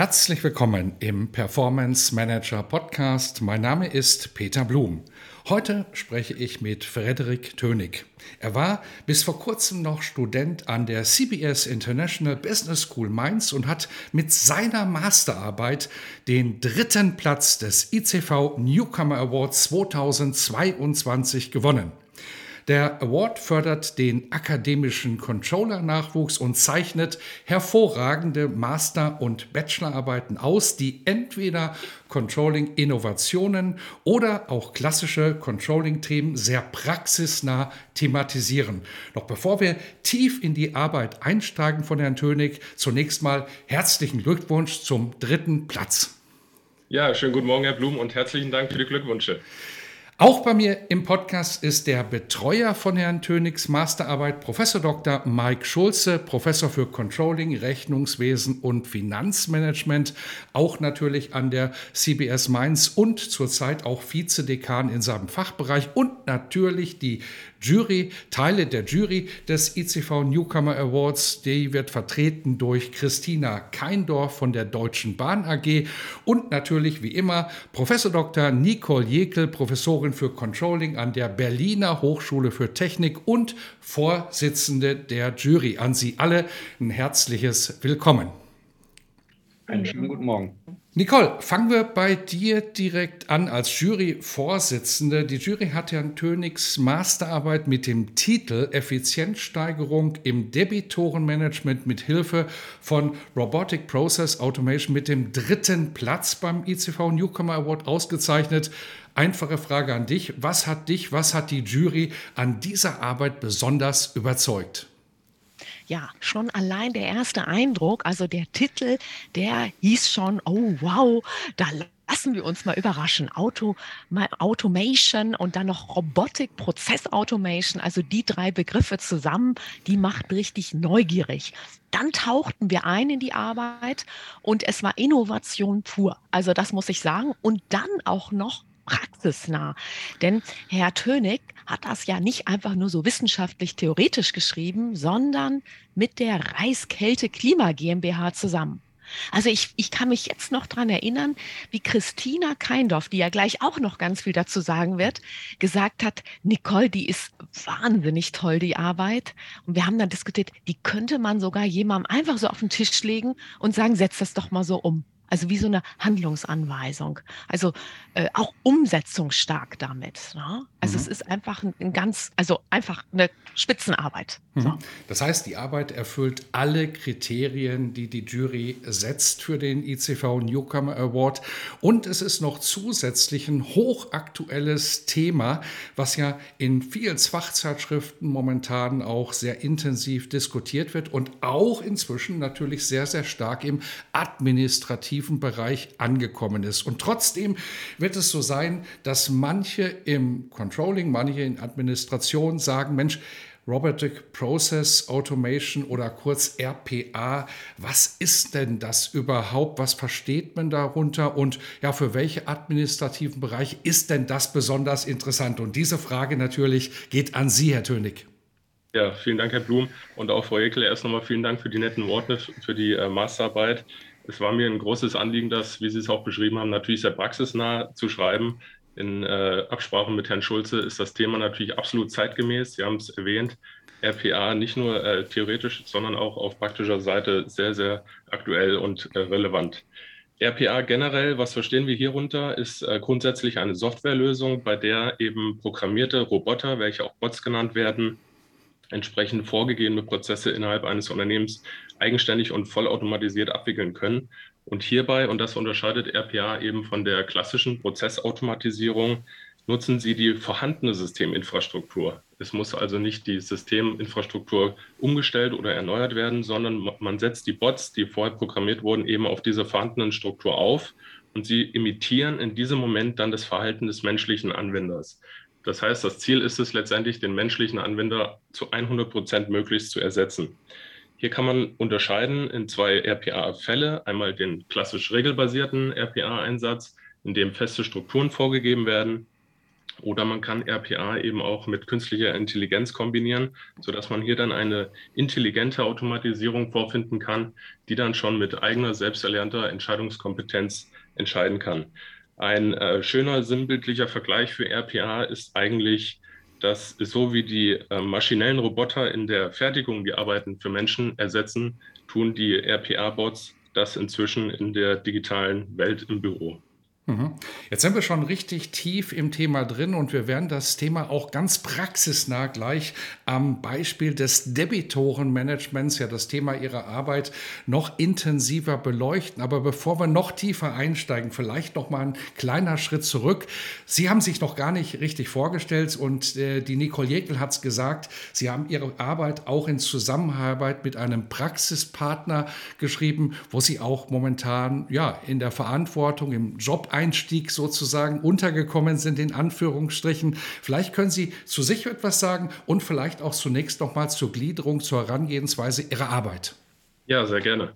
Herzlich willkommen im Performance Manager Podcast. Mein Name ist Peter Blum. Heute spreche ich mit Frederik Tönig. Er war bis vor kurzem noch Student an der CBS International Business School Mainz und hat mit seiner Masterarbeit den dritten Platz des ICV Newcomer Awards 2022 gewonnen. Der Award fördert den akademischen Controller-Nachwuchs und zeichnet hervorragende Master- und Bachelorarbeiten aus, die entweder Controlling-Innovationen oder auch klassische Controlling-Themen sehr praxisnah thematisieren. Doch bevor wir tief in die Arbeit einsteigen von Herrn Tönig, zunächst mal herzlichen Glückwunsch zum dritten Platz. Ja, schönen guten Morgen, Herr Blum, und herzlichen Dank für die Glückwünsche. Auch bei mir im Podcast ist der Betreuer von Herrn Tönigs Masterarbeit, Professor Dr. Mike Schulze, Professor für Controlling, Rechnungswesen und Finanzmanagement, auch natürlich an der CBS Mainz und zurzeit auch Vizedekan in seinem Fachbereich und natürlich die Jury, Teile der Jury des ICV Newcomer Awards, die wird vertreten durch Christina Keindorf von der Deutschen Bahn AG und natürlich wie immer Professor Dr. Nicole Jekel, Professorin für Controlling an der Berliner Hochschule für Technik und Vorsitzende der Jury. An Sie alle ein herzliches Willkommen. Einen schönen guten Morgen. Nicole, fangen wir bei dir direkt an als Juryvorsitzende. Die Jury hat Herrn Tönigs Masterarbeit mit dem Titel Effizienzsteigerung im Debitorenmanagement mit Hilfe von Robotic Process Automation mit dem dritten Platz beim ICV Newcomer Award ausgezeichnet. Einfache Frage an dich. Was hat dich, was hat die Jury an dieser Arbeit besonders überzeugt? Ja, schon allein der erste Eindruck, also der Titel, der hieß schon, oh wow, da lassen wir uns mal überraschen. Auto, Automation und dann noch Robotik, Prozessautomation, also die drei Begriffe zusammen, die macht richtig neugierig. Dann tauchten wir ein in die Arbeit und es war Innovation pur. Also das muss ich sagen. Und dann auch noch praxisnah. Denn Herr Tönig hat das ja nicht einfach nur so wissenschaftlich theoretisch geschrieben, sondern mit der Reiskälte Klima GmbH zusammen. Also ich, ich kann mich jetzt noch dran erinnern, wie Christina Keindorf, die ja gleich auch noch ganz viel dazu sagen wird, gesagt hat, Nicole, die ist wahnsinnig toll, die Arbeit. Und wir haben dann diskutiert, die könnte man sogar jemandem einfach so auf den Tisch legen und sagen, setz das doch mal so um. Also wie so eine Handlungsanweisung. Also äh, auch umsetzungsstark damit. Ne? Also mhm. es ist einfach ein, ein, ganz, also einfach eine Spitzenarbeit. Mhm. So. Das heißt, die Arbeit erfüllt alle Kriterien, die die Jury setzt für den ICV Newcomer Award. Und es ist noch zusätzlich ein hochaktuelles Thema, was ja in vielen Fachzeitschriften momentan auch sehr intensiv diskutiert wird und auch inzwischen natürlich sehr, sehr stark im administrativen operativen Bereich angekommen ist. Und trotzdem wird es so sein, dass manche im Controlling, manche in Administration sagen, Mensch, Robotic Process Automation oder kurz RPA. Was ist denn das überhaupt? Was versteht man darunter? Und ja, für welche administrativen Bereiche ist denn das besonders interessant? Und diese Frage natürlich geht an Sie, Herr Tönig. Ja, vielen Dank, Herr Blum. Und auch Frau Ekel, erst nochmal vielen Dank für die netten Worte, für die äh, Masterarbeit es war mir ein großes Anliegen, das, wie Sie es auch beschrieben haben, natürlich sehr praxisnah zu schreiben. In äh, Absprache mit Herrn Schulze ist das Thema natürlich absolut zeitgemäß. Sie haben es erwähnt, RPA nicht nur äh, theoretisch, sondern auch auf praktischer Seite sehr, sehr aktuell und äh, relevant. RPA generell, was verstehen wir hierunter, ist äh, grundsätzlich eine Softwarelösung, bei der eben programmierte Roboter, welche auch Bots genannt werden, entsprechend vorgegebene Prozesse innerhalb eines Unternehmens eigenständig und vollautomatisiert abwickeln können. Und hierbei, und das unterscheidet RPA eben von der klassischen Prozessautomatisierung, nutzen sie die vorhandene Systeminfrastruktur. Es muss also nicht die Systeminfrastruktur umgestellt oder erneuert werden, sondern man setzt die Bots, die vorher programmiert wurden, eben auf dieser vorhandenen Struktur auf und sie imitieren in diesem Moment dann das Verhalten des menschlichen Anwenders. Das heißt, das Ziel ist es letztendlich, den menschlichen Anwender zu 100 Prozent möglichst zu ersetzen. Hier kann man unterscheiden in zwei RPA-Fälle. Einmal den klassisch regelbasierten RPA-Einsatz, in dem feste Strukturen vorgegeben werden. Oder man kann RPA eben auch mit künstlicher Intelligenz kombinieren, sodass man hier dann eine intelligente Automatisierung vorfinden kann, die dann schon mit eigener selbsterlernter Entscheidungskompetenz entscheiden kann. Ein äh, schöner sinnbildlicher Vergleich für RPA ist eigentlich, dass so wie die äh, maschinellen Roboter in der Fertigung die Arbeiten für Menschen ersetzen, tun die RPA-Bots das inzwischen in der digitalen Welt im Büro. Mhm. Jetzt sind wir schon richtig tief im Thema drin und wir werden das Thema auch ganz praxisnah gleich am Beispiel des Debitorenmanagements, ja das Thema Ihrer Arbeit, noch intensiver beleuchten. Aber bevor wir noch tiefer einsteigen, vielleicht noch mal ein kleiner Schritt zurück. Sie haben sich noch gar nicht richtig vorgestellt und äh, die Nicole Jekyll hat es gesagt, Sie haben Ihre Arbeit auch in Zusammenarbeit mit einem Praxispartner geschrieben, wo Sie auch momentan ja in der Verantwortung im Job Einstieg sozusagen untergekommen sind, in Anführungsstrichen. Vielleicht können Sie zu sich etwas sagen und vielleicht auch zunächst noch mal zur Gliederung, zur Herangehensweise Ihrer Arbeit. Ja, sehr gerne.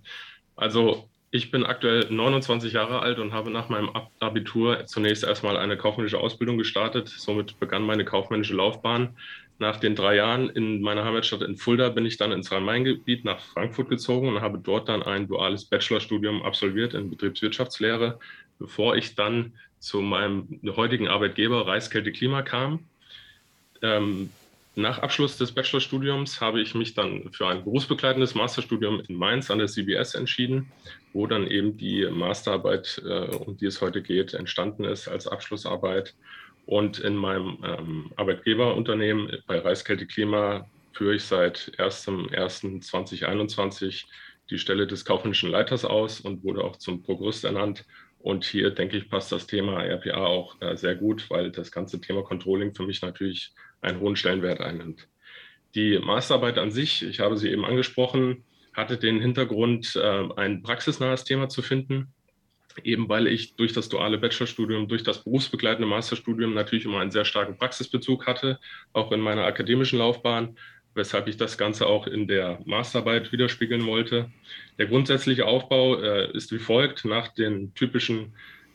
Also ich bin aktuell 29 Jahre alt und habe nach meinem Abitur zunächst erstmal eine kaufmännische Ausbildung gestartet. Somit begann meine kaufmännische Laufbahn. Nach den drei Jahren in meiner Heimatstadt in Fulda bin ich dann ins Rhein-Main-Gebiet nach Frankfurt gezogen und habe dort dann ein duales Bachelorstudium absolviert in Betriebswirtschaftslehre bevor ich dann zu meinem heutigen Arbeitgeber Reiskälte Klima kam. Ähm, nach Abschluss des Bachelorstudiums habe ich mich dann für ein berufsbegleitendes Masterstudium in Mainz an der CBS entschieden, wo dann eben die Masterarbeit, äh, um die es heute geht, entstanden ist als Abschlussarbeit. Und in meinem ähm, Arbeitgeberunternehmen bei Reiskälte Klima führe ich seit 1.1.2021 die Stelle des kaufmännischen Leiters aus und wurde auch zum Prokurist ernannt und hier denke ich, passt das Thema RPA auch äh, sehr gut, weil das ganze Thema Controlling für mich natürlich einen hohen Stellenwert einnimmt. Die Masterarbeit an sich, ich habe sie eben angesprochen, hatte den Hintergrund, äh, ein praxisnahes Thema zu finden, eben weil ich durch das duale Bachelorstudium, durch das berufsbegleitende Masterstudium natürlich immer einen sehr starken Praxisbezug hatte, auch in meiner akademischen Laufbahn weshalb ich das Ganze auch in der Masterarbeit widerspiegeln wollte. Der grundsätzliche Aufbau äh, ist wie folgt. Nach den typischen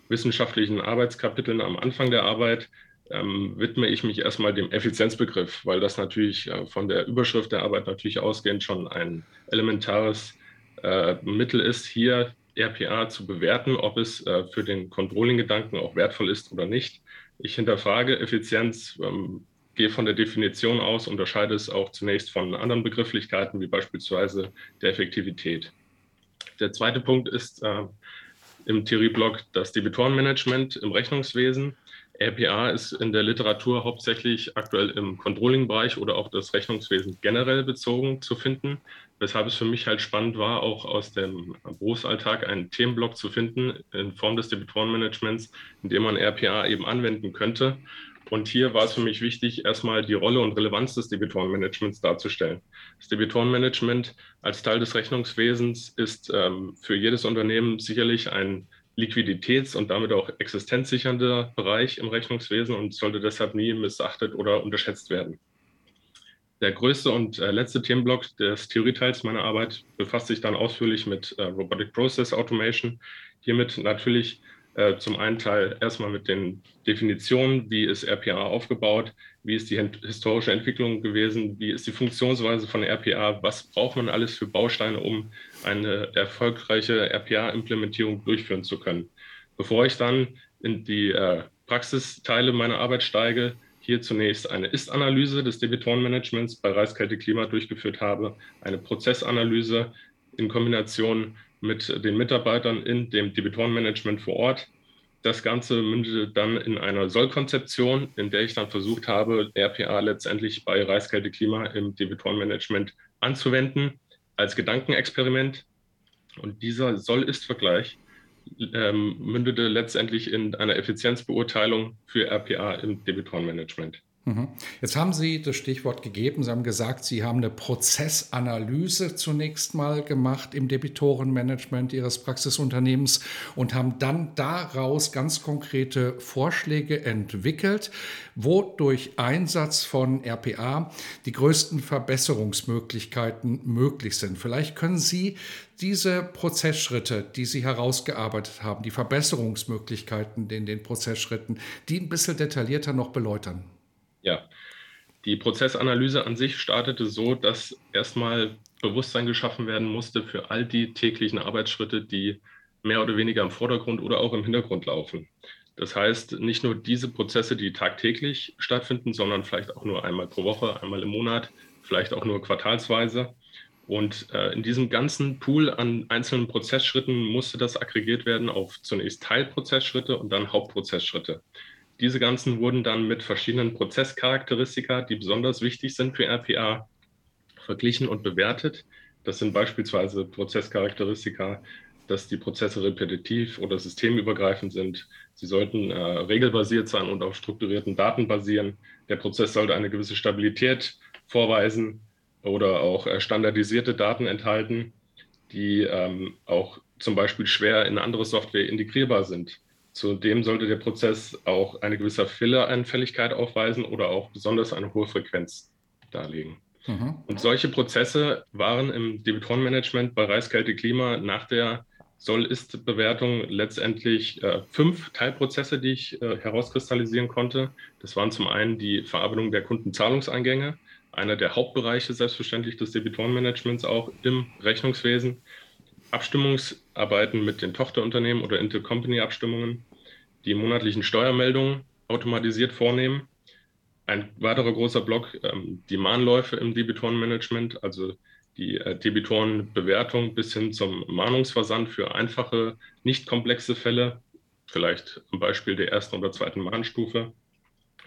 wissenschaftlichen Arbeitskapiteln am Anfang der Arbeit ähm, widme ich mich erstmal dem Effizienzbegriff, weil das natürlich äh, von der Überschrift der Arbeit natürlich ausgehend schon ein elementares äh, Mittel ist, hier RPA zu bewerten, ob es äh, für den Controlling-Gedanken auch wertvoll ist oder nicht. Ich hinterfrage Effizienz ähm, gehe von der Definition aus, unterscheide es auch zunächst von anderen Begrifflichkeiten, wie beispielsweise der Effektivität. Der zweite Punkt ist äh, im Theorieblock das Debitorenmanagement im Rechnungswesen. RPA ist in der Literatur hauptsächlich aktuell im Controlling-Bereich oder auch das Rechnungswesen generell bezogen zu finden, weshalb es für mich halt spannend war, auch aus dem Berufsalltag einen Themenblock zu finden in Form des Debitorenmanagements, in dem man RPA eben anwenden könnte und hier war es für mich wichtig, erstmal die Rolle und Relevanz des Debitorenmanagements darzustellen. Das Debitorenmanagement als Teil des Rechnungswesens ist ähm, für jedes Unternehmen sicherlich ein liquiditäts- und damit auch existenzsichernder Bereich im Rechnungswesen und sollte deshalb nie missachtet oder unterschätzt werden. Der größte und äh, letzte Themenblock des Theorieteils meiner Arbeit befasst sich dann ausführlich mit äh, Robotic Process Automation. Hiermit natürlich äh, zum einen Teil erstmal mit den Definitionen, wie ist RPA aufgebaut, wie ist die historische Entwicklung gewesen, wie ist die Funktionsweise von RPA, was braucht man alles für Bausteine, um eine erfolgreiche RPA-Implementierung durchführen zu können. Bevor ich dann in die äh, Praxisteile meiner Arbeit steige, hier zunächst eine Ist-Analyse des Debitorenmanagements bei Reiskälte Klima durchgeführt habe, eine Prozessanalyse in Kombination mit den Mitarbeitern in dem Debitorenmanagement vor Ort. Das Ganze mündete dann in einer Sollkonzeption, in der ich dann versucht habe, RPA letztendlich bei Reiskälte Klima im Debitorenmanagement anzuwenden als Gedankenexperiment. Und dieser Soll-Ist-Vergleich ähm, mündete letztendlich in einer Effizienzbeurteilung für RPA im Debitorenmanagement. Mhm. Jetzt haben Sie das Stichwort gegeben. Sie haben gesagt, Sie haben eine Prozessanalyse zunächst mal gemacht im Debitorenmanagement Ihres Praxisunternehmens und haben dann daraus ganz konkrete Vorschläge entwickelt, wo durch Einsatz von RPA die größten Verbesserungsmöglichkeiten möglich sind. Vielleicht können Sie diese Prozessschritte, die Sie herausgearbeitet haben, die Verbesserungsmöglichkeiten in den Prozessschritten, die ein bisschen detaillierter noch beleuchten. Ja, die Prozessanalyse an sich startete so, dass erstmal Bewusstsein geschaffen werden musste für all die täglichen Arbeitsschritte, die mehr oder weniger im Vordergrund oder auch im Hintergrund laufen. Das heißt, nicht nur diese Prozesse, die tagtäglich stattfinden, sondern vielleicht auch nur einmal pro Woche, einmal im Monat, vielleicht auch nur quartalsweise. Und äh, in diesem ganzen Pool an einzelnen Prozessschritten musste das aggregiert werden auf zunächst Teilprozessschritte und dann Hauptprozessschritte. Diese ganzen wurden dann mit verschiedenen Prozesscharakteristika, die besonders wichtig sind für RPA, verglichen und bewertet. Das sind beispielsweise Prozesscharakteristika, dass die Prozesse repetitiv oder systemübergreifend sind. Sie sollten äh, regelbasiert sein und auf strukturierten Daten basieren. Der Prozess sollte eine gewisse Stabilität vorweisen oder auch äh, standardisierte Daten enthalten, die ähm, auch zum Beispiel schwer in andere Software integrierbar sind. Zudem sollte der Prozess auch eine gewisse Fehleranfälligkeit aufweisen oder auch besonders eine hohe Frequenz darlegen. Mhm. Und solche Prozesse waren im Debitorenmanagement bei Reiskälte Klima nach der Soll-Ist-Bewertung letztendlich äh, fünf Teilprozesse, die ich äh, herauskristallisieren konnte. Das waren zum einen die Verarbeitung der Kundenzahlungseingänge, einer der Hauptbereiche selbstverständlich des Debitorenmanagements auch im Rechnungswesen. Abstimmungsarbeiten mit den Tochterunternehmen oder Intercompany-Abstimmungen, die monatlichen Steuermeldungen automatisiert vornehmen. Ein weiterer großer Block, ähm, die Mahnläufe im Debitorenmanagement, also die äh, Debitorenbewertung bis hin zum Mahnungsversand für einfache, nicht komplexe Fälle, vielleicht am Beispiel der ersten oder zweiten Mahnstufe.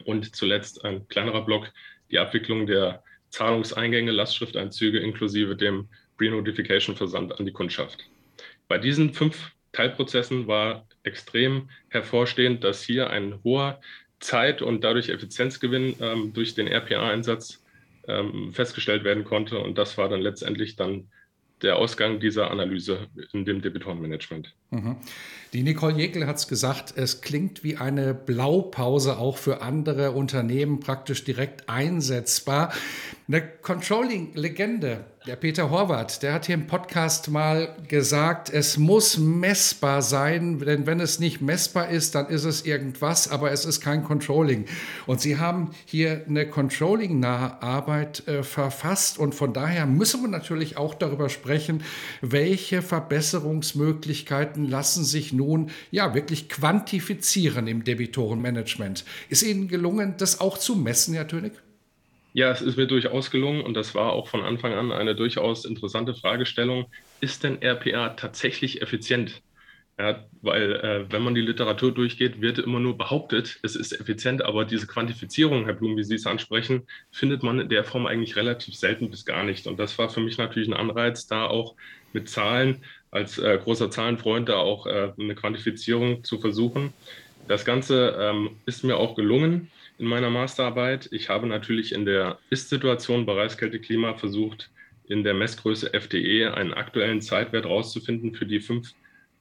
Und zuletzt ein kleinerer Block, die Abwicklung der Zahlungseingänge, Lastschrifteinzüge inklusive dem Pre-Notification-Versand an die Kundschaft. Bei diesen fünf Teilprozessen war extrem hervorstehend, dass hier ein hoher Zeit- und dadurch Effizienzgewinn ähm, durch den RPA-Einsatz ähm, festgestellt werden konnte. Und das war dann letztendlich dann der Ausgang dieser Analyse in dem Debitorenmanagement. Mhm. Die Nicole Jekyll hat es gesagt, es klingt wie eine Blaupause auch für andere Unternehmen praktisch direkt einsetzbar. Eine Controlling-Legende der Peter Horvath, der hat hier im Podcast mal gesagt, es muss messbar sein, denn wenn es nicht messbar ist, dann ist es irgendwas, aber es ist kein Controlling. Und Sie haben hier eine Controlling-nahe Arbeit äh, verfasst und von daher müssen wir natürlich auch darüber sprechen, welche Verbesserungsmöglichkeiten lassen sich nun ja wirklich quantifizieren im Debitorenmanagement. Ist Ihnen gelungen, das auch zu messen, Herr Tönig? Ja, es ist mir durchaus gelungen und das war auch von Anfang an eine durchaus interessante Fragestellung. Ist denn RPA tatsächlich effizient? Ja, weil äh, wenn man die Literatur durchgeht, wird immer nur behauptet, es ist effizient, aber diese Quantifizierung, Herr Blum, wie Sie es ansprechen, findet man in der Form eigentlich relativ selten bis gar nicht. Und das war für mich natürlich ein Anreiz, da auch mit Zahlen als äh, großer Zahlenfreund da auch äh, eine Quantifizierung zu versuchen. Das Ganze ähm, ist mir auch gelungen in meiner Masterarbeit. Ich habe natürlich in der Ist-Situation bei Reiskälte-Klima versucht, in der Messgröße FDE einen aktuellen Zeitwert rauszufinden für die fünf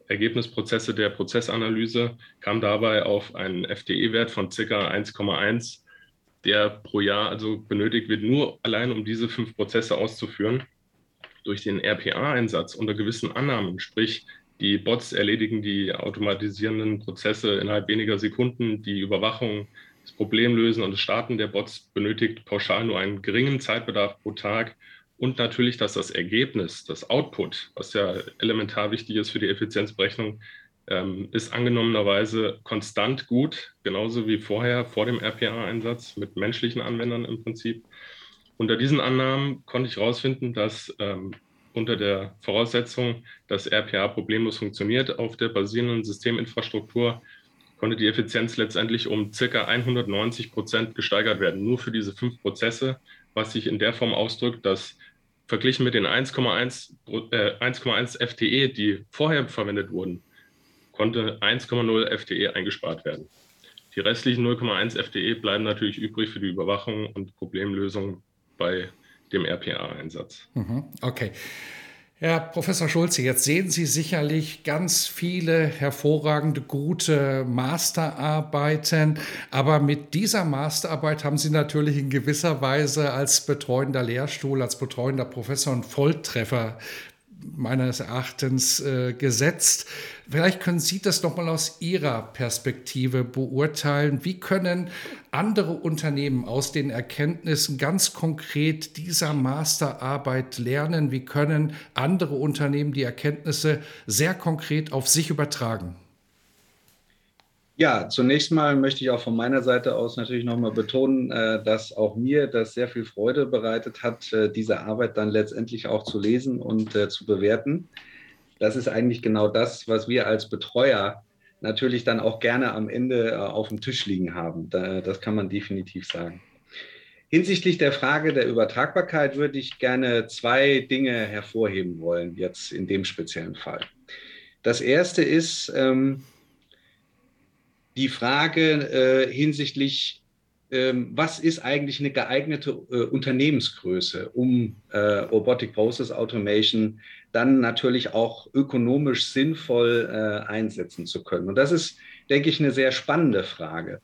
Ergebnisprozesse der Prozessanalyse, kam dabei auf einen FDE-Wert von ca. 1,1, der pro Jahr also benötigt wird, nur allein um diese fünf Prozesse auszuführen. Durch den RPA-Einsatz unter gewissen Annahmen, sprich die Bots erledigen die automatisierenden Prozesse innerhalb weniger Sekunden, die Überwachung das Problem lösen und das Starten der Bots benötigt pauschal nur einen geringen Zeitbedarf pro Tag und natürlich, dass das Ergebnis, das Output, was ja elementar wichtig ist für die Effizienzberechnung, ähm, ist angenommenerweise konstant gut, genauso wie vorher, vor dem RPA-Einsatz mit menschlichen Anwendern im Prinzip. Unter diesen Annahmen konnte ich herausfinden, dass ähm, unter der Voraussetzung, dass RPA problemlos funktioniert auf der basierenden Systeminfrastruktur, konnte die Effizienz letztendlich um circa 190 Prozent gesteigert werden, nur für diese fünf Prozesse, was sich in der Form ausdrückt, dass verglichen mit den 1,1 äh, FTE, die vorher verwendet wurden, konnte 1,0 FTE eingespart werden. Die restlichen 0,1 FTE bleiben natürlich übrig für die Überwachung und Problemlösung bei dem RPA-Einsatz. Mhm, okay. Herr Professor Schulze, jetzt sehen Sie sicherlich ganz viele hervorragende, gute Masterarbeiten, aber mit dieser Masterarbeit haben Sie natürlich in gewisser Weise als betreuender Lehrstuhl, als betreuender Professor einen Volltreffer meines Erachtens äh, gesetzt. Vielleicht können Sie das nochmal aus Ihrer Perspektive beurteilen. Wie können andere Unternehmen aus den Erkenntnissen ganz konkret dieser Masterarbeit lernen? Wie können andere Unternehmen die Erkenntnisse sehr konkret auf sich übertragen? Ja, zunächst mal möchte ich auch von meiner Seite aus natürlich nochmal betonen, äh, dass auch mir das sehr viel Freude bereitet hat, äh, diese Arbeit dann letztendlich auch zu lesen und äh, zu bewerten. Das ist eigentlich genau das, was wir als Betreuer natürlich dann auch gerne am Ende auf dem Tisch liegen haben. Das kann man definitiv sagen. Hinsichtlich der Frage der Übertragbarkeit würde ich gerne zwei Dinge hervorheben wollen, jetzt in dem speziellen Fall. Das erste ist, ähm, die Frage äh, hinsichtlich, ähm, was ist eigentlich eine geeignete äh, Unternehmensgröße, um äh, Robotic Process Automation dann natürlich auch ökonomisch sinnvoll äh, einsetzen zu können. Und das ist, denke ich, eine sehr spannende Frage.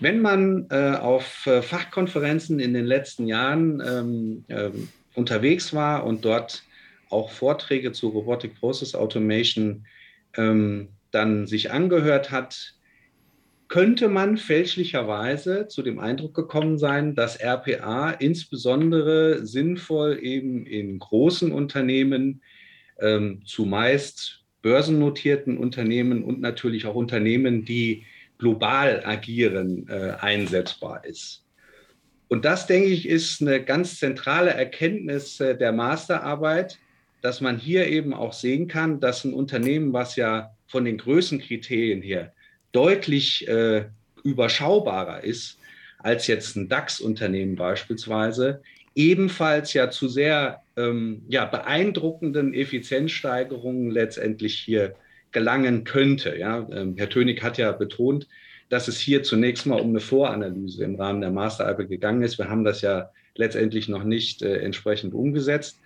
Wenn man äh, auf äh, Fachkonferenzen in den letzten Jahren ähm, ähm, unterwegs war und dort auch Vorträge zu Robotic Process Automation ähm, dann sich angehört hat, könnte man fälschlicherweise zu dem Eindruck gekommen sein, dass RPA insbesondere sinnvoll eben in großen Unternehmen, ähm, zumeist börsennotierten Unternehmen und natürlich auch Unternehmen, die global agieren, äh, einsetzbar ist. Und das, denke ich, ist eine ganz zentrale Erkenntnis äh, der Masterarbeit, dass man hier eben auch sehen kann, dass ein Unternehmen, was ja von den Größenkriterien her deutlich äh, überschaubarer ist als jetzt ein DAX-Unternehmen beispielsweise, ebenfalls ja zu sehr ähm, ja, beeindruckenden Effizienzsteigerungen letztendlich hier gelangen könnte. Ja? Ähm, Herr Tönig hat ja betont, dass es hier zunächst mal um eine Voranalyse im Rahmen der Masterarbeit gegangen ist. Wir haben das ja letztendlich noch nicht äh, entsprechend umgesetzt.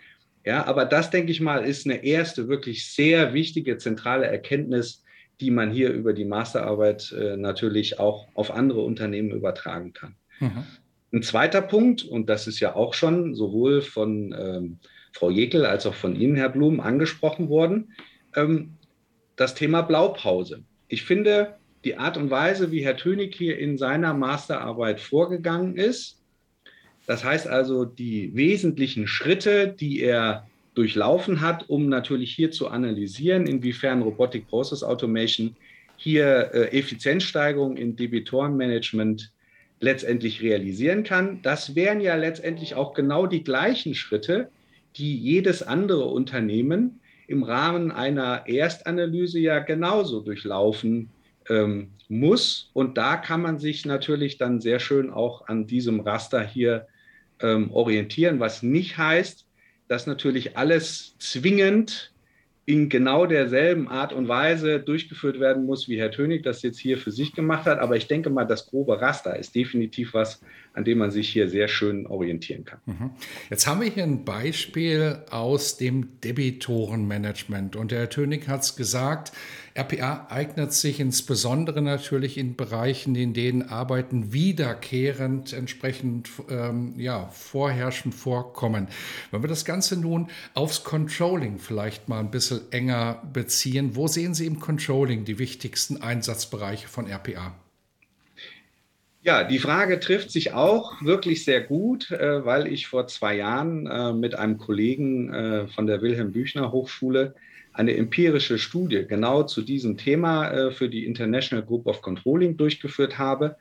Ja, aber das, denke ich mal, ist eine erste wirklich sehr wichtige zentrale Erkenntnis, die man hier über die Masterarbeit äh, natürlich auch auf andere Unternehmen übertragen kann. Mhm. Ein zweiter Punkt, und das ist ja auch schon sowohl von ähm, Frau Jekel als auch von Ihnen, Herr Blum, angesprochen worden, ähm, das Thema Blaupause. Ich finde, die Art und Weise, wie Herr Tönig hier in seiner Masterarbeit vorgegangen ist, das heißt also die wesentlichen Schritte, die er durchlaufen hat, um natürlich hier zu analysieren, inwiefern Robotic Process Automation hier äh, Effizienzsteigerung in Debitorenmanagement letztendlich realisieren kann. Das wären ja letztendlich auch genau die gleichen Schritte, die jedes andere Unternehmen im Rahmen einer Erstanalyse ja genauso durchlaufen ähm, muss. Und da kann man sich natürlich dann sehr schön auch an diesem Raster hier ähm, orientieren, was nicht heißt, dass natürlich alles zwingend in genau derselben Art und Weise durchgeführt werden muss, wie Herr Tönig das jetzt hier für sich gemacht hat. Aber ich denke mal, das grobe Raster ist definitiv was, an dem man sich hier sehr schön orientieren kann. Mhm. Jetzt haben wir hier ein Beispiel aus dem Debitorenmanagement. Und der Herr Tönig hat es gesagt, RPA eignet sich insbesondere natürlich in Bereichen, in denen Arbeiten wiederkehrend entsprechend ähm, ja, vorherrschend vorkommen. Wenn wir das Ganze nun aufs Controlling vielleicht mal ein bisschen enger beziehen, wo sehen Sie im Controlling die wichtigsten Einsatzbereiche von RPA? Ja, die Frage trifft sich auch wirklich sehr gut, äh, weil ich vor zwei Jahren äh, mit einem Kollegen äh, von der Wilhelm Büchner Hochschule eine empirische Studie genau zu diesem Thema für die International Group of Controlling durchgeführt habe.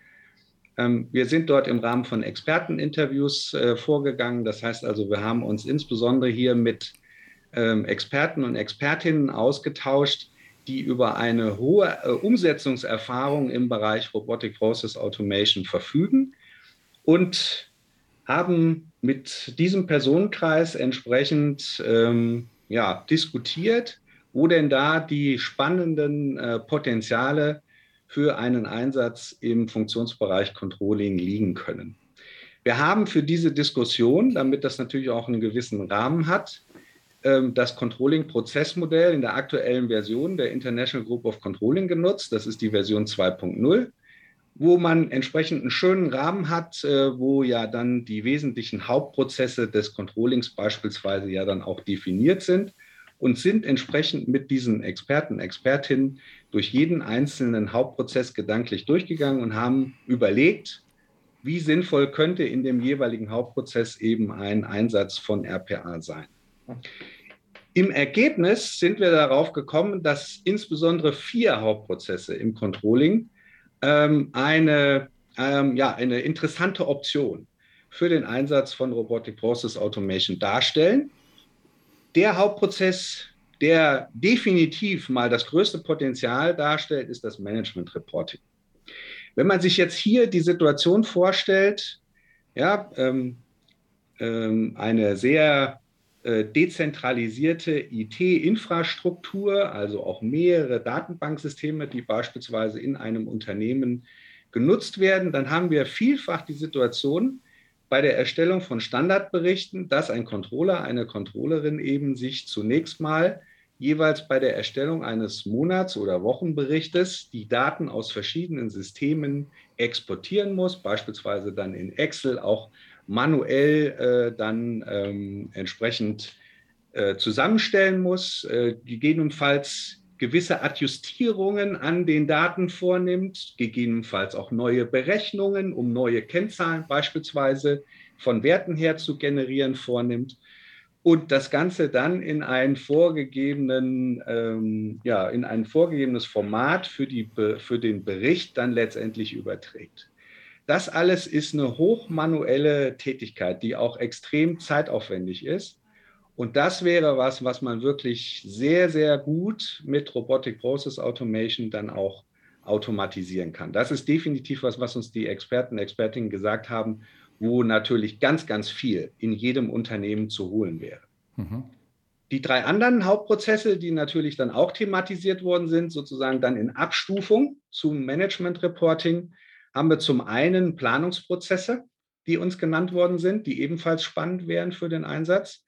Ähm, wir sind dort im Rahmen von Experteninterviews vorgegangen. Das heißt also, wir haben uns insbesondere hier mit ähm, Experten und Expertinnen ausgetauscht, die über eine hohe äh, Umsetzungserfahrung im Bereich Robotic Process Automation verfügen und haben mit diesem Personenkreis entsprechend ähm, ja, diskutiert wo denn da die spannenden äh, Potenziale für einen Einsatz im Funktionsbereich Controlling liegen können. Wir haben für diese Diskussion, damit das natürlich auch einen gewissen Rahmen hat, das Controlling-Prozessmodell in der aktuellen Version der International Group of Controlling genutzt. Das ist die Version 2.0 wo man entsprechend einen schönen Rahmen hat, äh, wo ja dann die wesentlichen Hauptprozesse des Controllings beispielsweise ja dann auch definiert sind und sind entsprechend mit diesen Experten, Expertinnen durch jeden einzelnen Hauptprozess gedanklich durchgegangen und haben überlegt, wie sinnvoll könnte in dem jeweiligen Hauptprozess eben ein Einsatz von RPA sein. Im Ergebnis sind wir darauf gekommen, dass insbesondere vier Hauptprozesse im Controlling ähm, eine, ähm, ja, eine interessante Option für den Einsatz von Robotic Process Automation darstellen. Der Hauptprozess, der definitiv mal das größte Potenzial darstellt, ist das Management Reporting. Wenn man sich jetzt hier die Situation vorstellt, ja, ähm, ähm, eine sehr dezentralisierte IT-Infrastruktur, also auch mehrere Datenbanksysteme, die beispielsweise in einem Unternehmen genutzt werden, dann haben wir vielfach die Situation bei der Erstellung von Standardberichten, dass ein Controller, eine Controllerin eben sich zunächst mal jeweils bei der Erstellung eines Monats- oder Wochenberichtes die Daten aus verschiedenen Systemen exportieren muss, beispielsweise dann in Excel auch manuell äh, dann ähm, entsprechend äh, zusammenstellen muss, äh, gegebenenfalls gewisse Adjustierungen an den Daten vornimmt, gegebenenfalls auch neue Berechnungen, um neue Kennzahlen beispielsweise von Werten her zu generieren, vornimmt und das Ganze dann in ein vorgegebenen, ähm, ja, in ein vorgegebenes Format für, die, für den Bericht dann letztendlich überträgt. Das alles ist eine hochmanuelle Tätigkeit, die auch extrem zeitaufwendig ist. Und das wäre was, was man wirklich sehr, sehr gut mit Robotic Process Automation dann auch automatisieren kann. Das ist definitiv was, was uns die Experten, Expertinnen gesagt haben, wo natürlich ganz, ganz viel in jedem Unternehmen zu holen wäre. Mhm. Die drei anderen Hauptprozesse, die natürlich dann auch thematisiert worden sind, sozusagen dann in Abstufung zum Management Reporting, haben wir zum einen Planungsprozesse, die uns genannt worden sind, die ebenfalls spannend wären für den Einsatz.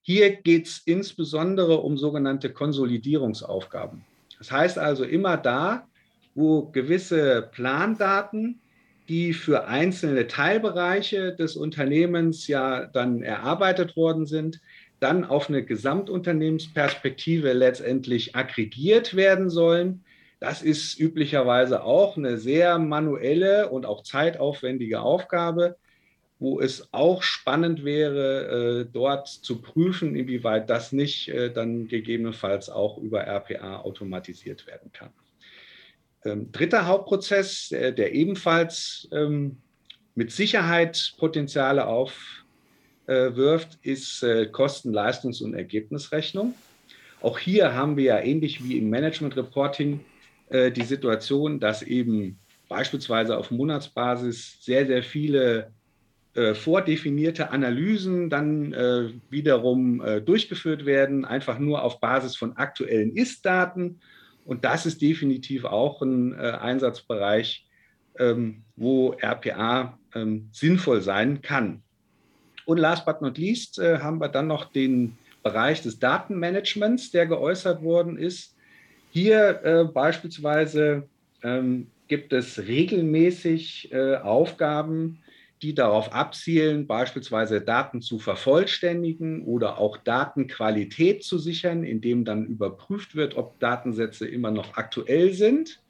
Hier geht es insbesondere um sogenannte Konsolidierungsaufgaben. Das heißt also immer da, wo gewisse Plandaten, die für einzelne Teilbereiche des Unternehmens ja dann erarbeitet worden sind, dann auf eine Gesamtunternehmensperspektive letztendlich aggregiert werden sollen das ist üblicherweise auch eine sehr manuelle und auch zeitaufwendige Aufgabe, wo es auch spannend wäre, äh, dort zu prüfen, inwieweit das nicht äh, dann gegebenenfalls auch über RPA automatisiert werden kann. Ähm, dritter Hauptprozess, der ebenfalls ähm, mit Sicherheit Potenziale aufwirft, ist äh, Kosten-, Leistungs- und Ergebnisrechnung. Auch hier haben wir ja ähnlich wie im Management Reporting äh, die Situation, dass eben beispielsweise auf Monatsbasis sehr, sehr viele äh, vordefinierte Analysen dann äh, wiederum äh, durchgeführt werden, einfach nur auf Basis von aktuellen Ist-Daten. Und das ist definitiv auch ein äh, Einsatzbereich, ähm, wo RPA ähm, sinnvoll sein kann. Und last but not least haben wir dann noch den Bereich des Datenmanagements, der geäußert worden ist. Hier äh, beispielsweise ähm, gibt es regelmäßig äh, Aufgaben, die darauf abzielen, beispielsweise Daten zu vervollständigen oder auch Datenqualität zu sichern, indem dann überprüft wird, ob Datensätze immer noch aktuell sind.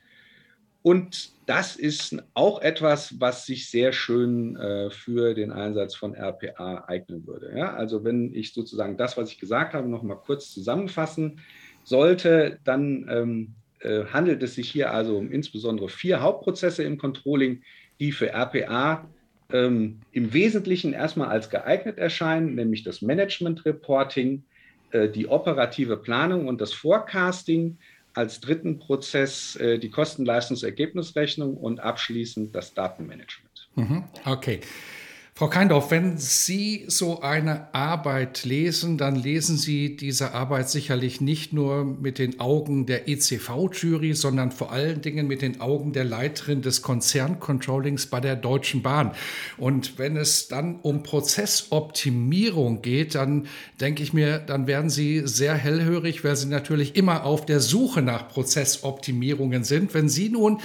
Und das ist auch etwas, was sich sehr schön äh, für den Einsatz von RPA eignen würde. Ja? Also wenn ich sozusagen das, was ich gesagt habe, noch mal kurz zusammenfassen sollte, dann ähm, äh, handelt es sich hier also um insbesondere vier Hauptprozesse im Controlling, die für RPA ähm, im Wesentlichen erstmal als geeignet erscheinen, nämlich das Management Reporting, äh, die operative Planung und das Forecasting, als dritten Prozess äh, die Kosten-Leistungs-Ergebnisrechnung und abschließend das Datenmanagement. Mhm, okay. Frau Keindorf, wenn Sie so eine Arbeit lesen, dann lesen Sie diese Arbeit sicherlich nicht nur mit den Augen der ECV-Jury, sondern vor allen Dingen mit den Augen der Leiterin des Konzerncontrollings bei der Deutschen Bahn. Und wenn es dann um Prozessoptimierung geht, dann denke ich mir, dann werden Sie sehr hellhörig, weil Sie natürlich immer auf der Suche nach Prozessoptimierungen sind. Wenn Sie nun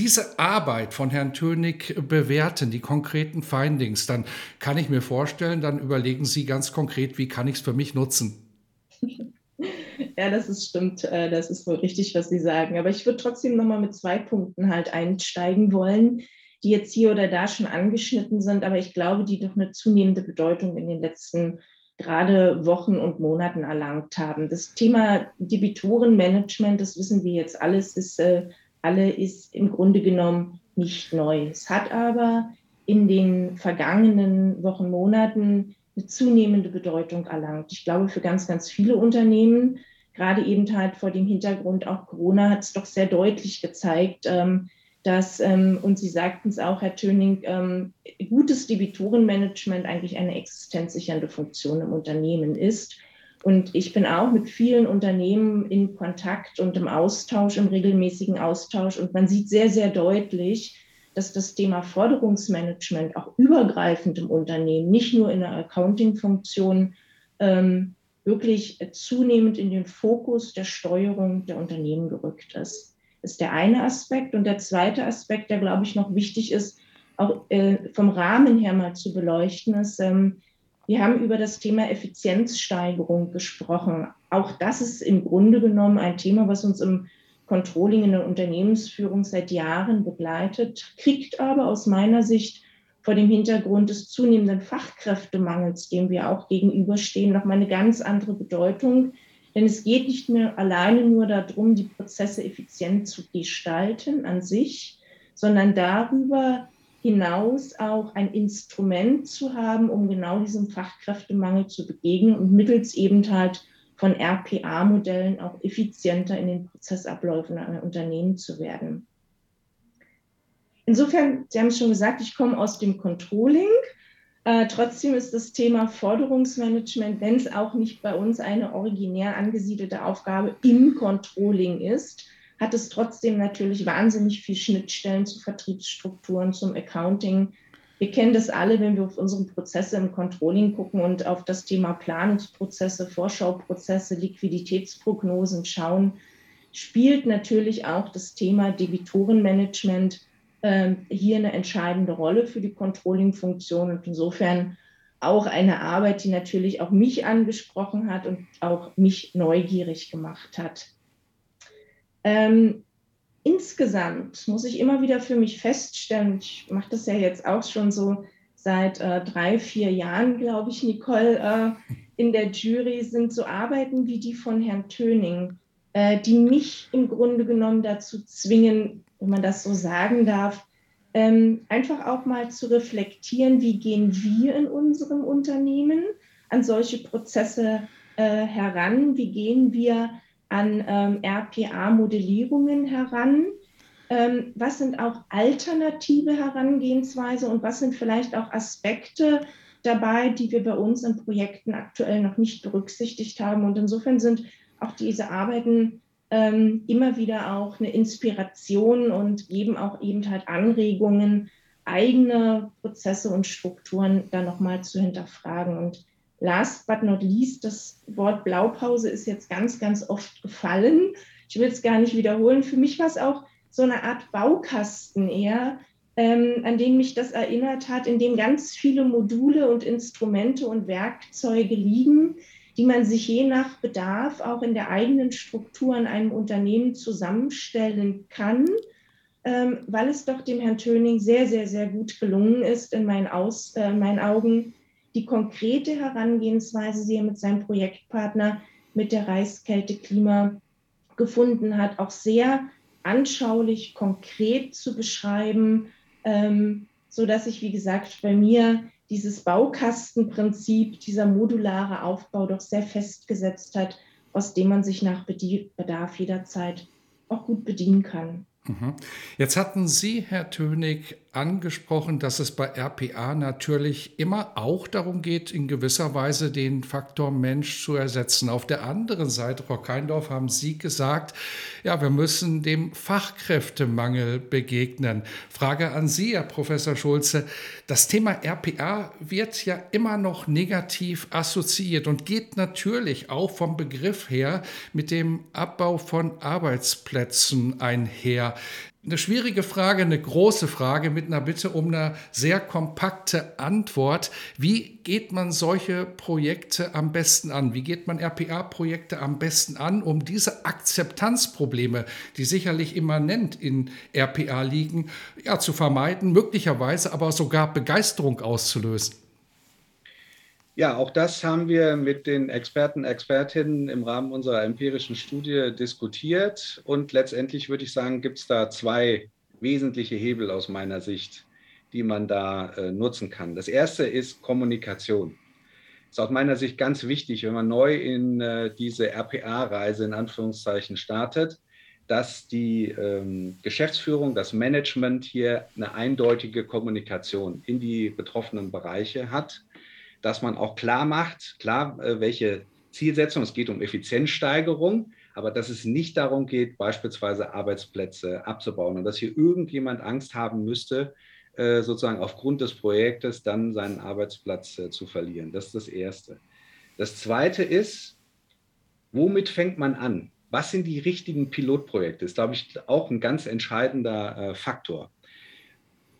diese Arbeit von Herrn Tönig bewerten, die konkreten Findings, dann kann ich mir vorstellen, dann überlegen Sie ganz konkret, wie kann ich es für mich nutzen? Ja, das ist stimmt. Äh, das ist wohl richtig, was Sie sagen. Aber ich würde trotzdem nochmal mit zwei Punkten halt einsteigen wollen, die jetzt hier oder da schon angeschnitten sind, aber ich glaube, die doch eine zunehmende Bedeutung in den letzten gerade Wochen und Monaten erlangt haben. Das Thema Debitorenmanagement, das wissen wir jetzt alles, ist, äh, alle ist im Grunde genommen nicht neu. Es hat aber in den vergangenen Wochen, Monaten eine zunehmende Bedeutung erlangt. Ich glaube, für ganz, ganz viele Unternehmen, gerade eben halt vor dem Hintergrund auch Corona, hat es doch sehr deutlich gezeigt, ähm, dass, ähm, und Sie sagten es auch, Herr Töning, ähm, gutes Debitorenmanagement eigentlich eine existenzsichernde Funktion im Unternehmen ist. Und ich bin auch mit vielen Unternehmen in Kontakt und im Austausch, im regelmäßigen Austausch. Und man sieht sehr, sehr deutlich, dass das Thema Forderungsmanagement auch übergreifend im Unternehmen, nicht nur in der Accounting-Funktion, ähm, wirklich zunehmend in den Fokus der Steuerung der Unternehmen gerückt ist. Das ist der eine Aspekt. Und der zweite Aspekt, der, glaube ich, noch wichtig ist, auch äh, vom Rahmen her mal zu beleuchten, ist, ähm, wir haben über das Thema Effizienzsteigerung gesprochen. Auch das ist im Grunde genommen ein Thema, was uns im Controlling in der Unternehmensführung seit Jahren begleitet, kriegt aber aus meiner Sicht vor dem Hintergrund des zunehmenden Fachkräftemangels, dem wir auch gegenüberstehen, nochmal eine ganz andere Bedeutung. Denn es geht nicht mehr alleine nur darum, die Prozesse effizient zu gestalten an sich, sondern darüber hinaus auch ein Instrument zu haben, um genau diesem Fachkräftemangel zu begegnen und mittels eben halt von RPA-Modellen auch effizienter in den Prozessabläufen einer Unternehmen zu werden. Insofern, Sie haben es schon gesagt, ich komme aus dem Controlling. Äh, trotzdem ist das Thema Forderungsmanagement, wenn es auch nicht bei uns eine originär angesiedelte Aufgabe im Controlling ist, hat es trotzdem natürlich wahnsinnig viel Schnittstellen zu Vertriebsstrukturen, zum Accounting, wir kennen das alle, wenn wir auf unsere Prozesse im Controlling gucken und auf das Thema Planungsprozesse, Vorschauprozesse, Liquiditätsprognosen schauen, spielt natürlich auch das Thema Debitorenmanagement äh, hier eine entscheidende Rolle für die Controlling-Funktion und insofern auch eine Arbeit, die natürlich auch mich angesprochen hat und auch mich neugierig gemacht hat. Ähm, insgesamt muss ich immer wieder für mich feststellen, ich mache das ja jetzt auch schon so seit äh, drei, vier Jahren, glaube ich, Nicole, äh, in der Jury, sind so Arbeiten wie die von Herrn Töning, äh, die mich im Grunde genommen dazu zwingen, wenn man das so sagen darf, ähm, einfach auch mal zu reflektieren, wie gehen wir in unserem Unternehmen an solche Prozesse äh, heran, wie gehen wir an ähm, RPA-Modellierungen heran? Ähm, was sind auch alternative Herangehensweise und was sind vielleicht auch Aspekte dabei, die wir bei uns in Projekten aktuell noch nicht berücksichtigt haben? Und insofern sind auch diese Arbeiten ähm, immer wieder auch eine Inspiration und geben auch eben halt Anregungen, eigene Prozesse und Strukturen da nochmal zu hinterfragen. Und Last but not least, das Wort Blaupause ist jetzt ganz, ganz oft gefallen. Ich will es gar nicht wiederholen. Für mich war es auch so eine Art Baukasten eher, ähm, an den mich das erinnert hat, in dem ganz viele Module und Instrumente und Werkzeuge liegen, die man sich je nach Bedarf auch in der eigenen Struktur in einem Unternehmen zusammenstellen kann, ähm, weil es doch dem Herrn Töning sehr, sehr, sehr gut gelungen ist, in meinen, Aus, äh, meinen Augen, die konkrete Herangehensweise, die er mit seinem Projektpartner mit der Reiskälte Klima gefunden hat, auch sehr anschaulich, konkret zu beschreiben, ähm, so dass ich, wie gesagt, bei mir dieses Baukastenprinzip, dieser modulare Aufbau doch sehr festgesetzt hat, aus dem man sich nach Bedarf jederzeit auch gut bedienen kann. Mhm. Jetzt hatten Sie, Herr Tönig, angesprochen, dass es bei RPA natürlich immer auch darum geht, in gewisser Weise den Faktor Mensch zu ersetzen. Auf der anderen Seite, Frau Keindorf, haben Sie gesagt, ja, wir müssen dem Fachkräftemangel begegnen. Frage an Sie, Herr Professor Schulze. Das Thema RPA wird ja immer noch negativ assoziiert und geht natürlich auch vom Begriff her mit dem Abbau von Arbeitsplätzen einher eine schwierige Frage, eine große Frage mit einer Bitte um eine sehr kompakte Antwort. Wie geht man solche Projekte am besten an? Wie geht man RPA-Projekte am besten an, um diese Akzeptanzprobleme, die sicherlich immanent in RPA liegen, ja, zu vermeiden, möglicherweise aber sogar Begeisterung auszulösen? Ja, auch das haben wir mit den Experten, Expertinnen im Rahmen unserer empirischen Studie diskutiert. Und letztendlich würde ich sagen, gibt es da zwei wesentliche Hebel aus meiner Sicht, die man da äh, nutzen kann. Das erste ist Kommunikation. Ist aus meiner Sicht ganz wichtig, wenn man neu in äh, diese RPA-Reise in Anführungszeichen startet, dass die ähm, Geschäftsführung, das Management hier eine eindeutige Kommunikation in die betroffenen Bereiche hat dass man auch klar macht, klar, äh, welche Zielsetzung, es geht um Effizienzsteigerung, aber dass es nicht darum geht, beispielsweise Arbeitsplätze abzubauen und dass hier irgendjemand Angst haben müsste, äh, sozusagen aufgrund des Projektes dann seinen Arbeitsplatz äh, zu verlieren. Das ist das Erste. Das Zweite ist, womit fängt man an? Was sind die richtigen Pilotprojekte? Das ist, glaube ich, auch ein ganz entscheidender Faktor.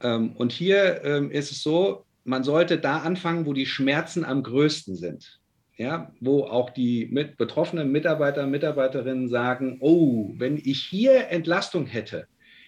Ähm, und hier ähm, ist es so, man sollte da anfangen, wo die Schmerzen am größten sind. Ja, wo auch die mit betroffenen Mitarbeiter, Mitarbeiterinnen sagen, oh, wenn ich hier Entlastung hätte,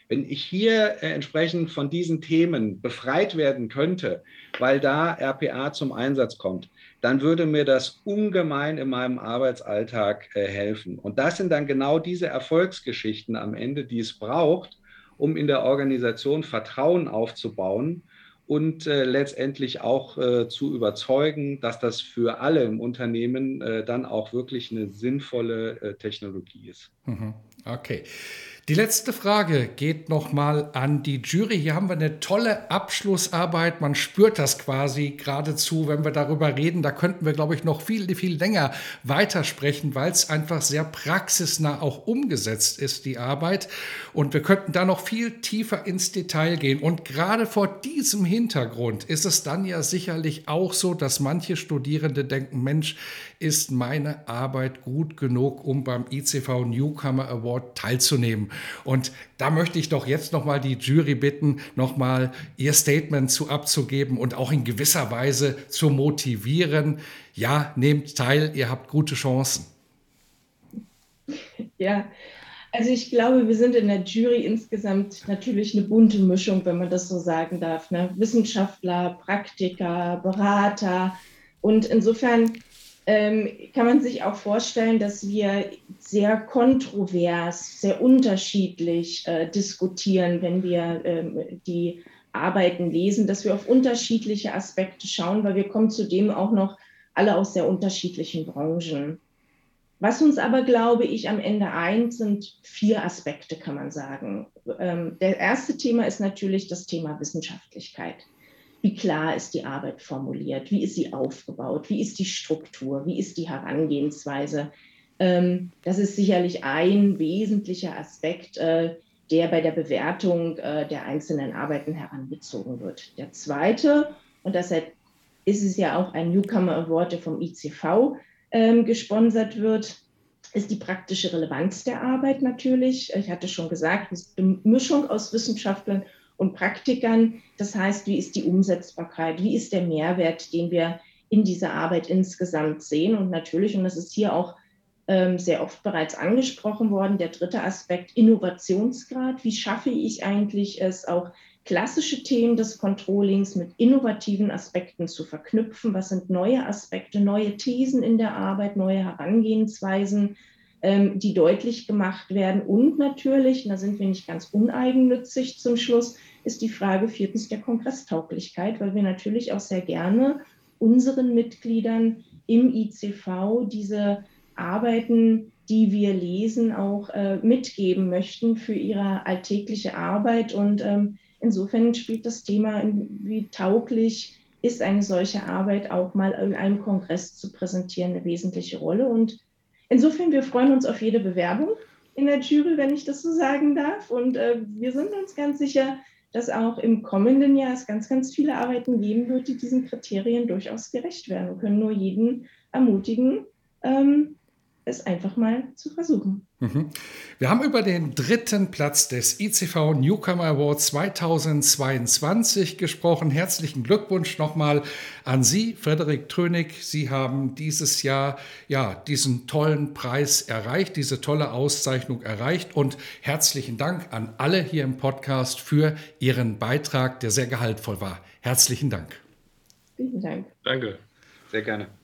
wenn ich hier äh, entsprechend von diesen Themen befreit werden könnte, weil da RPA zum Einsatz kommt, dann würde mir das ungemein in meinem Arbeitsalltag äh, helfen. Und das sind dann genau diese Erfolgsgeschichten am Ende, die es braucht, um in der Organisation Vertrauen aufzubauen und äh, letztendlich auch äh, zu überzeugen, dass das für alle im Unternehmen äh, dann auch wirklich eine sinnvolle äh, Technologie ist. Mhm. Okay. Die letzte Frage geht nochmal an die Jury. Hier haben wir eine tolle Abschlussarbeit. Man spürt das quasi geradezu, wenn wir darüber reden. Da könnten wir, glaube ich, noch viel, viel länger weitersprechen, weil es einfach sehr praxisnah auch umgesetzt ist, die Arbeit. Und wir könnten da noch viel tiefer ins Detail gehen. Und gerade vor diesem Hintergrund ist es dann ja sicherlich auch so, dass manche Studierende denken, Mensch, ist meine Arbeit gut genug, um beim ICV Newcomer Award teilzunehmen? Und da möchte ich doch jetzt nochmal die Jury bitten, nochmal ihr Statement zu abzugeben und auch in gewisser Weise zu motivieren. Ja, nehmt teil, ihr habt gute Chancen. Ja, also ich glaube, wir sind in der Jury insgesamt natürlich eine bunte Mischung, wenn man das so sagen darf. Ne? Wissenschaftler, Praktiker, Berater. Und insofern ähm, kann man sich auch vorstellen, dass wir sehr kontrovers, sehr unterschiedlich äh, diskutieren, wenn wir ähm, die Arbeiten lesen, dass wir auf unterschiedliche Aspekte schauen, weil wir kommen zudem auch noch alle aus sehr unterschiedlichen Branchen. Was uns aber, glaube ich, am Ende eint, sind vier Aspekte, kann man sagen. Ähm, der erste Thema ist natürlich das Thema Wissenschaftlichkeit wie klar ist die Arbeit formuliert, wie ist sie aufgebaut, wie ist die Struktur, wie ist die Herangehensweise. Ähm, das ist sicherlich ein wesentlicher Aspekt, äh, der bei der Bewertung äh, der einzelnen Arbeiten herangezogen wird. Der zweite, und deshalb ist es ja auch ein Newcomer Award, der vom ICV ähm, gesponsert wird, ist die praktische Relevanz der Arbeit natürlich. Ich hatte schon gesagt, es ist eine Mischung aus Wissenschaftlern und Praktikern. Das heißt, wie ist die Umsetzbarkeit? Wie ist der Mehrwert, den wir in dieser Arbeit insgesamt sehen? Und natürlich, und das ist hier auch ähm, sehr oft bereits angesprochen worden, der dritte Aspekt, Innovationsgrad. Wie schaffe ich eigentlich es, auch klassische Themen des Controllings mit innovativen Aspekten zu verknüpfen? Was sind neue Aspekte, neue Thesen in der Arbeit, neue Herangehensweisen? ähm, die deutlich gemacht werden. Und natürlich, und da sind wir nicht ganz uneigennützig zum Schluss, ist die Frage viertens der Kongresstauglichkeit, weil wir natürlich auch sehr gerne unseren Mitgliedern im ICV diese Arbeiten, die wir lesen, auch äh, mitgeben möchten für ihre alltägliche Arbeit. Und ähm, insofern spielt das Thema, wie tauglich ist eine solche Arbeit auch mal in einem Kongress zu präsentieren, eine wesentliche Rolle. Und insofern, wir freuen uns auf jede Bewerbung in der Jury, wenn ich das so sagen darf. Und äh, wir sind uns ganz sicher, dass auch im kommenden Jahr es ganz, ganz viele Arbeiten geben wird, die diesen Kriterien durchaus gerecht werden. Wir können nur jeden ermutigen, ähm, es einfach mal zu versuchen. Mhm. Wir haben über den dritten Platz des ICV Newcomer Awards 2022 gesprochen. Herzlichen Glückwunsch nochmal an Sie, Frederik Trönig. Sie haben dieses Jahr ja diesen tollen Preis erreicht, diese tolle Auszeichnung erreicht und herzlichen Dank an alle hier im Podcast für Ihren Beitrag, der sehr gehaltvoll war. Herzlichen Dank. Vielen Dank. Danke. Sehr gerne.